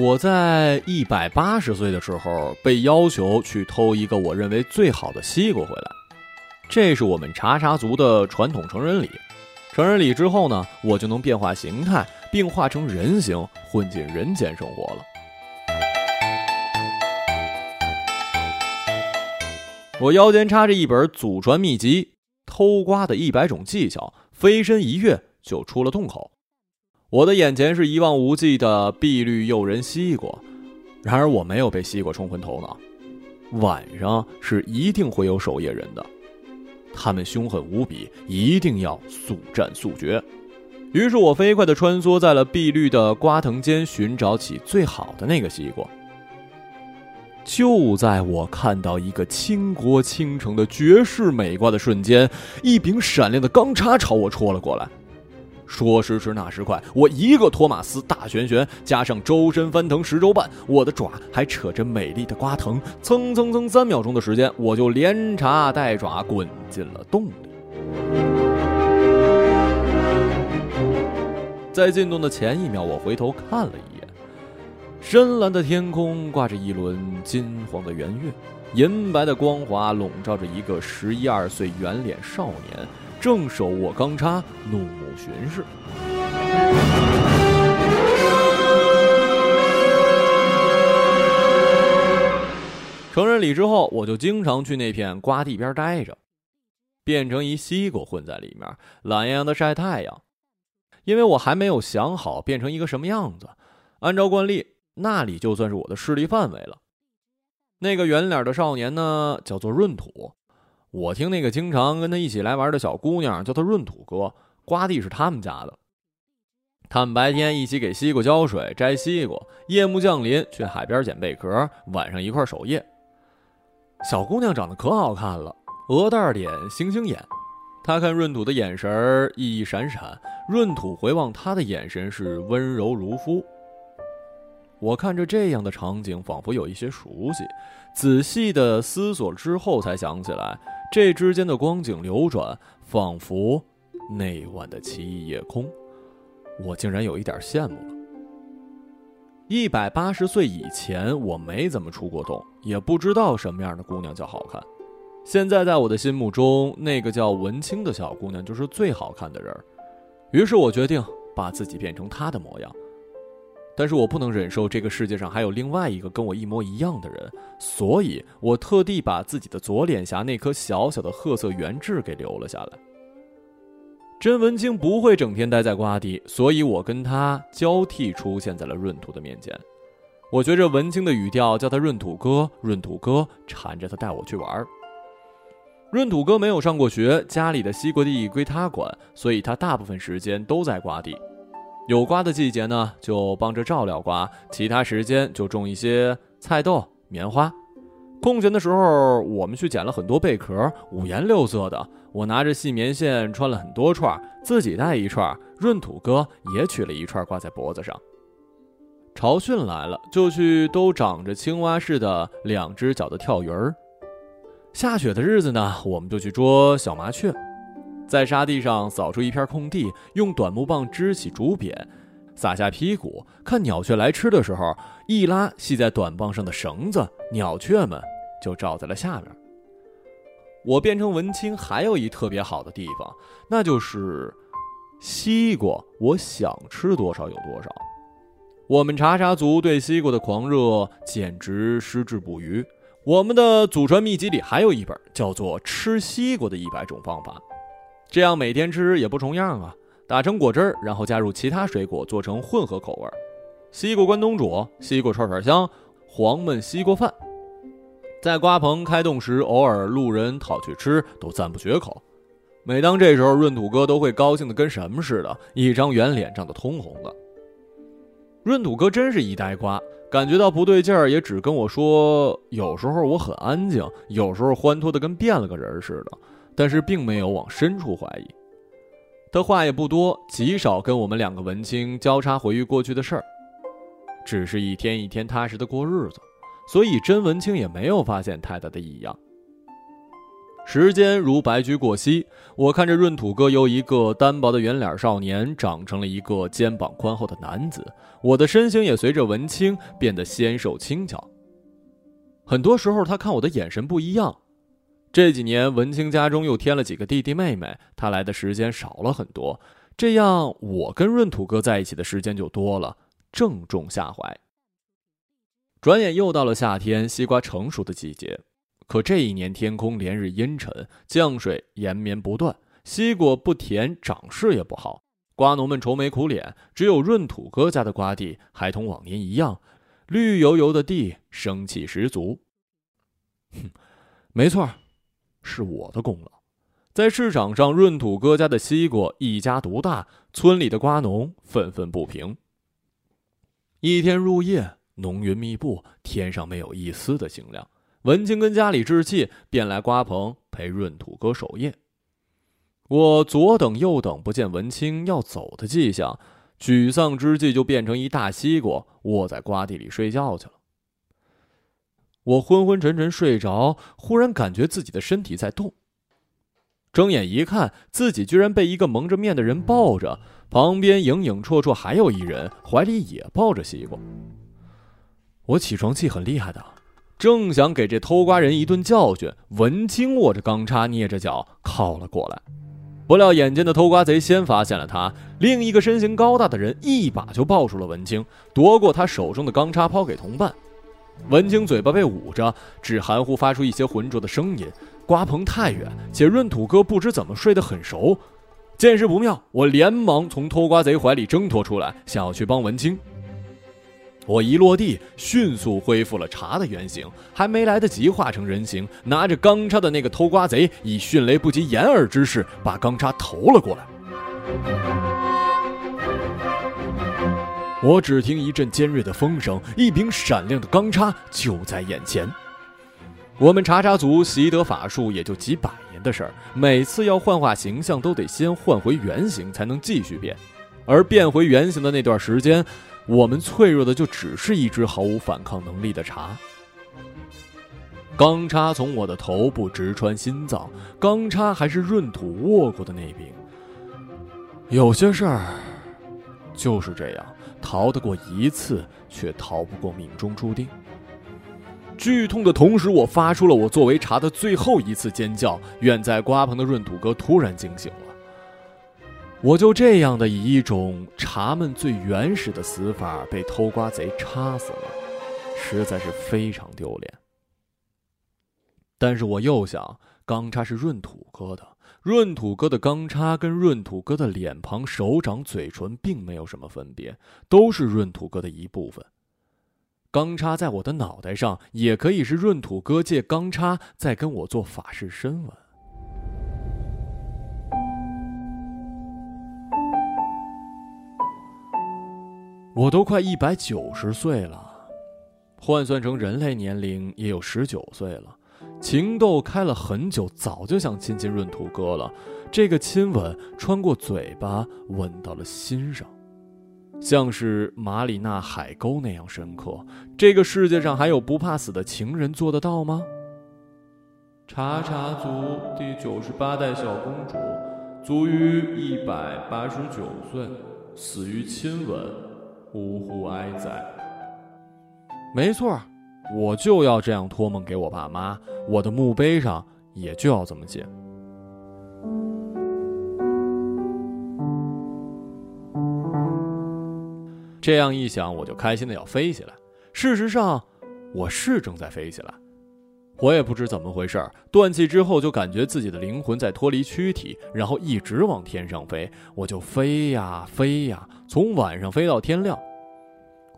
我在一百八十岁的时候被要求去偷一个我认为最好的西瓜回来，这是我们查查族的传统成人礼。成人礼之后呢，我就能变化形态，并化成人形，混进人间生活了。我腰间插着一本祖传秘籍，偷瓜的一百种技巧，飞身一跃就出了洞口。我的眼前是一望无际的碧绿诱人西瓜，然而我没有被西瓜冲昏头脑。晚上是一定会有守夜人的，他们凶狠无比，一定要速战速决。于是我飞快地穿梭在了碧绿的瓜藤间，寻找起最好的那个西瓜。就在我看到一个倾国倾城的绝世美瓜的瞬间，一柄闪亮的钢叉朝我戳了过来。说时迟，那时快，我一个托马斯大旋旋，加上周身翻腾十周半，我的爪还扯着美丽的瓜藤，蹭蹭蹭，三秒钟的时间，我就连插带爪滚进了洞里。在进洞的前一秒，我回头看了一眼，深蓝的天空挂着一轮金黄的圆月，银白的光华笼罩着一个十一二岁圆脸少年。正手握钢叉，怒目巡视。成人礼之后，我就经常去那片瓜地边待着，变成一西瓜混在里面，懒洋洋的晒太阳。因为我还没有想好变成一个什么样子，按照惯例，那里就算是我的势力范围了。那个圆脸的少年呢，叫做闰土。我听那个经常跟他一起来玩的小姑娘叫他闰土哥，瓜地是他们家的。他们白天一起给西瓜浇水、摘西瓜，夜幕降临去海边捡贝壳，晚上一块守夜。小姑娘长得可好看了，鹅蛋脸、星星眼。她看闰土的眼神熠熠闪闪，闰土回望她的眼神是温柔如夫。我看着这样的场景，仿佛有一些熟悉。仔细的思索之后，才想起来。这之间的光景流转，仿佛那晚的奇异夜空，我竟然有一点羡慕了。一百八十岁以前，我没怎么出过洞，也不知道什么样的姑娘叫好看。现在在我的心目中，那个叫文清的小姑娘就是最好看的人。于是我决定把自己变成她的模样。但是我不能忍受这个世界上还有另外一个跟我一模一样的人，所以我特地把自己的左脸颊那颗小小的褐色圆痣给留了下来。甄文清不会整天待在瓜地，所以我跟他交替出现在了闰土的面前。我学着文清的语调叫他闰土哥，闰土哥缠着他带我去玩儿。闰土哥没有上过学，家里的西瓜地归他管，所以他大部分时间都在瓜地。有瓜的季节呢，就帮着照料瓜；其他时间就种一些菜豆、棉花。空闲的时候，我们去捡了很多贝壳，五颜六色的。我拿着细棉线穿了很多串，自己带一串。闰土哥也取了一串挂在脖子上。潮汛来了，就去都长着青蛙似的两只脚的跳鱼儿。下雪的日子呢，我们就去捉小麻雀。在沙地上扫出一片空地，用短木棒支起竹匾，撒下屁股，看鸟雀来吃的时候，一拉系在短棒上的绳子，鸟雀们就罩在了下面。我变成文青还有一特别好的地方，那就是西瓜，我想吃多少有多少。我们查查族对西瓜的狂热简直矢志不渝。我们的祖传秘籍里还有一本叫做《吃西瓜的一百种方法》。这样每天吃也不重样啊！打成果汁儿，然后加入其他水果做成混合口味儿：西瓜关东煮、西瓜串串香、黄焖西瓜饭。在瓜棚开动时，偶尔路人讨去吃，都赞不绝口。每当这时候，闰土哥都会高兴的跟什么似的，一张圆脸涨得通红的。闰土哥真是一呆瓜，感觉到不对劲儿，也只跟我说：有时候我很安静，有时候欢脱的跟变了个人似的。但是并没有往深处怀疑，他话也不多，极少跟我们两个文青交叉回忆过去的事儿，只是一天一天踏实的过日子，所以甄文青也没有发现太大的异样。时间如白驹过隙，我看着闰土哥由一个单薄的圆脸少年长成了一个肩膀宽厚的男子，我的身形也随着文青变得纤瘦轻巧。很多时候，他看我的眼神不一样。这几年，文清家中又添了几个弟弟妹妹，他来的时间少了很多，这样我跟闰土哥在一起的时间就多了，正中下怀。转眼又到了夏天，西瓜成熟的季节。可这一年天空连日阴沉，降水延绵不断，西瓜不甜，长势也不好。瓜农们愁眉苦脸，只有闰土哥家的瓜地还同往年一样，绿油油的地，生气十足。哼，没错，是我的功劳。在市场上，闰土哥家的西瓜一家独大，村里的瓜农愤愤不平。一天入夜，浓云密布，天上没有一丝的星亮。文清跟家里置气，便来瓜棚陪闰土哥守夜。我左等右等，不见文清要走的迹象，沮丧之际就变成一大西瓜，卧在瓜地里睡觉去了。我昏昏沉沉睡着，忽然感觉自己的身体在动。睁眼一看，自己居然被一个蒙着面的人抱着，旁边影影绰绰还有一人，怀里也抱着西瓜。我起床气很厉害的。正想给这偷瓜人一顿教训，文清握着钢叉，捏着脚靠了过来。不料眼尖的偷瓜贼先发现了他，另一个身形高大的人一把就抱住了文清，夺过他手中的钢叉抛给同伴。文清嘴巴被捂着，只含糊发出一些浑浊的声音。瓜棚太远，且闰土哥不知怎么睡得很熟，见势不妙，我连忙从偷瓜贼怀里挣脱出来，想要去帮文清。我一落地，迅速恢复了茶的原形，还没来得及化成人形，拿着钢叉的那个偷瓜贼以迅雷不及掩耳之势把钢叉投了过来。我只听一阵尖锐的风声，一柄闪亮的钢叉就在眼前。我们查查族习得法术也就几百年的事儿，每次要幻化形象都得先换回原形才能继续变，而变回原形的那段时间。我们脆弱的就只是一只毫无反抗能力的茶。钢叉从我的头部直穿心脏，钢叉还是闰土握过的那柄。有些事儿就是这样，逃得过一次，却逃不过命中注定。剧痛的同时，我发出了我作为茶的最后一次尖叫。远在瓜棚的闰土哥突然惊醒了。我就这样的以一种茶们最原始的死法被偷瓜贼插死了，实在是非常丢脸。但是我又想，钢叉是闰土哥的，闰土哥的钢叉跟闰土哥的脸庞、手掌、嘴唇并没有什么分别，都是闰土哥的一部分。钢叉在我的脑袋上，也可以是闰土哥借钢叉在跟我做法事深吻。我都快一百九十岁了，换算成人类年龄也有十九岁了。情窦开了很久，早就想亲亲闰土哥了。这个亲吻穿过嘴巴，吻到了心上，像是马里纳海沟那样深刻。这个世界上还有不怕死的情人做得到吗？查查族第九十八代小公主，卒于一百八十九岁，死于亲吻。呜呼哀哉！没错，我就要这样托梦给我爸妈，我的墓碑上也就要这么写。这样一想，我就开心的要飞起来。事实上，我是正在飞起来。我也不知怎么回事儿断气之后就感觉自己的灵魂在脱离躯体，然后一直往天上飞。我就飞呀飞呀，从晚上飞到天亮。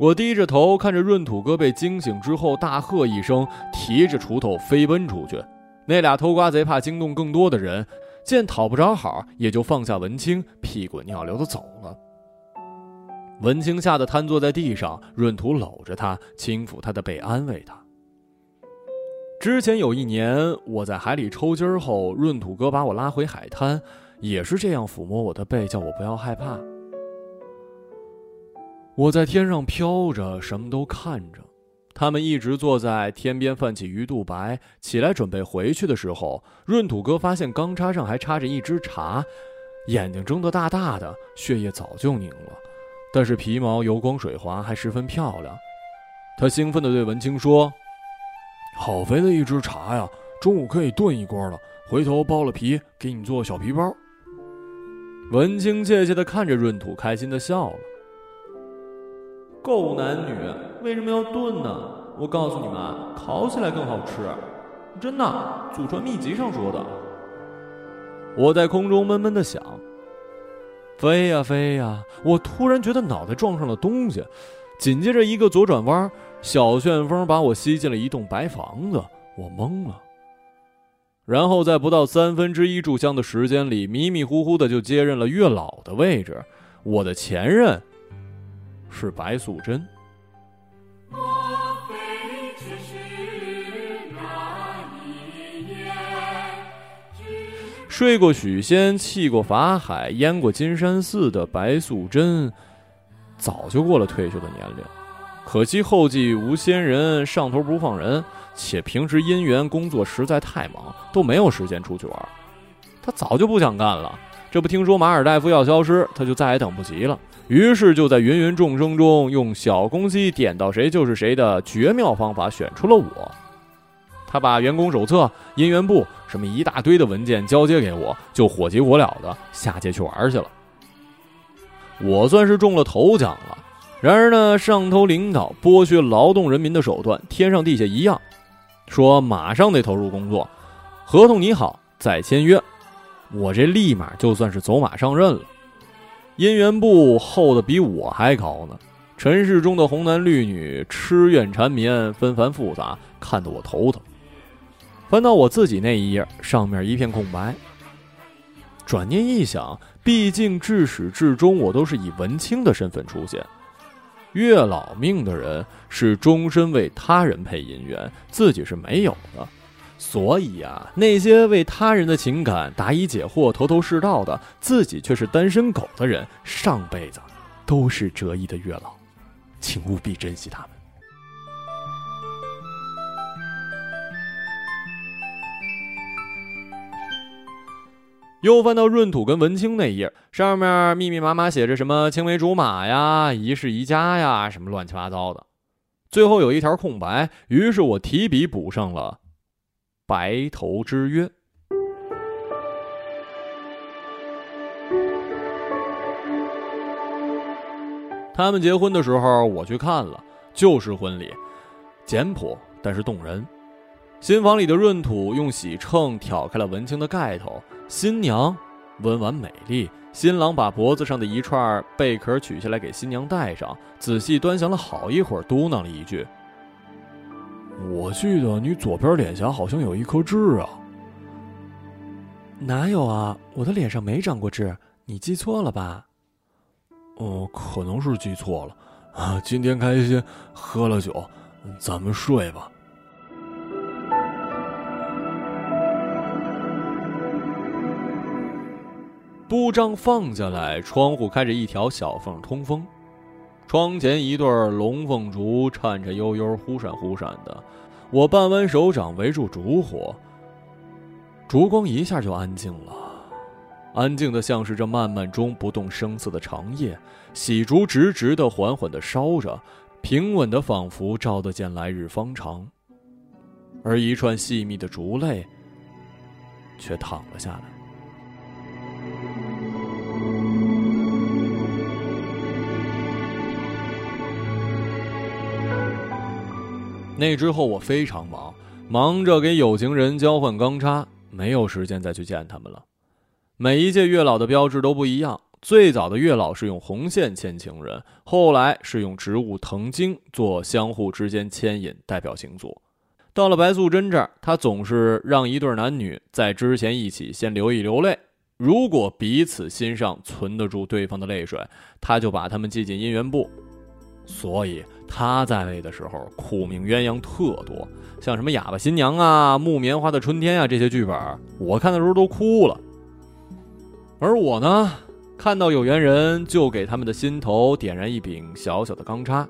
我低着头看着闰土哥被惊醒之后大喝一声，提着锄头飞奔出去。那俩偷瓜贼怕惊动更多的人，见讨不着好，也就放下文清，屁滚尿流的走了。文清吓得瘫坐在地上，闰土搂着他，轻抚他的背，安慰他。之前有一年，我在海里抽筋儿后，闰土哥把我拉回海滩，也是这样抚摸我的背，叫我不要害怕。我在天上飘着，什么都看着，他们一直坐在天边泛起鱼肚白，起来准备回去的时候，闰土哥发现钢叉上还插着一支茶，眼睛睁得大大的，血液早就凝了，但是皮毛油光水滑，还十分漂亮。他兴奋地对文清说：“好肥的一只茶呀，中午可以炖一锅了。回头剥了皮，给你做小皮包。”文清怯怯地看着闰土，开心地笑了。够男女，为什么要炖呢？我告诉你们，烤起来更好吃，真的，祖传秘籍上说的。我在空中闷闷的想，飞呀飞呀，我突然觉得脑袋撞上了东西，紧接着一个左转弯，小旋风把我吸进了一栋白房子，我懵了。然后在不到三分之一炷香的时间里，迷迷糊糊的就接任了月老的位置，我的前任。是白素贞。睡过许仙，弃过法海，淹过金山寺的白素贞，早就过了退休的年龄。可惜后继无仙人，上头不放人，且平时姻缘工作实在太忙，都没有时间出去玩。他早就不想干了。这不听说马尔代夫要消失，他就再也等不及了。于是就在芸芸众生中，用小公鸡点到谁就是谁的绝妙方法选出了我。他把员工手册、姻缘簿什么一大堆的文件交接给我，就火急火燎的下界去玩去了。我算是中了头奖了。然而呢，上头领导剥削劳动人民的手段天上地下一样，说马上得投入工作，合同拟好再签约。我这立马就算是走马上任了。姻缘簿厚的比我还高呢，尘世中的红男绿女痴怨缠绵，纷繁复杂，看得我头疼。翻到我自己那一页，上面一片空白。转念一想，毕竟至始至终我都是以文清的身份出现，月老命的人是终身为他人配姻缘，自己是没有的。所以呀，那些为他人的情感答疑解惑、头头是道的，自己却是单身狗的人，上辈子都是折翼的月老，请务必珍惜他们。又翻到闰土跟文清那页，上面密密麻麻写着什么青梅竹马呀、一世一家呀，什么乱七八糟的。最后有一条空白，于是我提笔补上了。白头之约。他们结婚的时候，我去看了，就是婚礼，简朴但是动人。新房里的闰土用喜秤挑开了文清的盖头，新娘温婉美丽。新郎把脖子上的一串贝壳取下来给新娘戴上，仔细端详了好一会儿，嘟囔了一句。我记得你左边脸颊好像有一颗痣啊？哪有啊？我的脸上没长过痣，你记错了吧？哦，可能是记错了。啊，今天开心，喝了酒，咱们睡吧。布帐放下来，窗户开着一条小缝通风。窗前一对龙凤烛颤颤悠悠、忽闪忽闪的，我半弯手掌围住烛火，烛光一下就安静了，安静的像是这漫漫中不动声色的长夜。喜烛直直的、缓缓的烧着，平稳的，仿佛照得见来日方长，而一串细密的烛泪却淌了下来。那之后我非常忙，忙着给有情人交换钢叉，没有时间再去见他们了。每一届月老的标志都不一样，最早的月老是用红线牵情人，后来是用植物藤茎做相互之间牵引，代表星座。到了白素贞这儿，她总是让一对男女在之前一起先流一流泪，如果彼此心上存得住对方的泪水，她就把他们记进姻缘簿。所以他在位的时候，苦命鸳鸯特多，像什么哑巴新娘啊、木棉花的春天啊这些剧本，我看的时候都哭了。而我呢，看到有缘人，就给他们的心头点燃一柄小小的钢叉。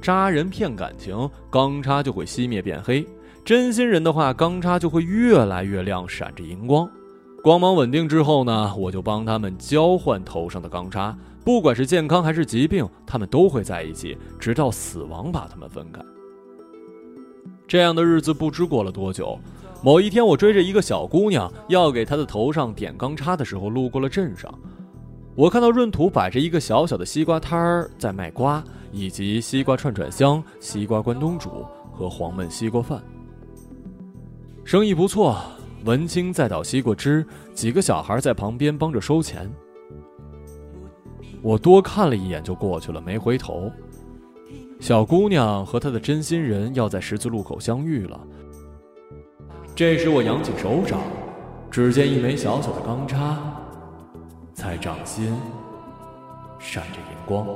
扎人骗感情，钢叉就会熄灭变黑；真心人的话，钢叉就会越来越亮，闪着荧光。光芒稳定之后呢，我就帮他们交换头上的钢叉，不管是健康还是疾病，他们都会在一起，直到死亡把他们分开。这样的日子不知过了多久。某一天，我追着一个小姑娘要给她的头上点钢叉的时候，路过了镇上。我看到闰土摆着一个小小的西瓜摊儿在卖瓜，以及西瓜串串香、西瓜关东煮和黄焖西瓜饭，生意不错。文清在倒西瓜汁，几个小孩在旁边帮着收钱。我多看了一眼就过去了，没回头。小姑娘和她的真心人要在十字路口相遇了。这时我扬起手掌，只见一枚小小的钢叉，在掌心闪着银光。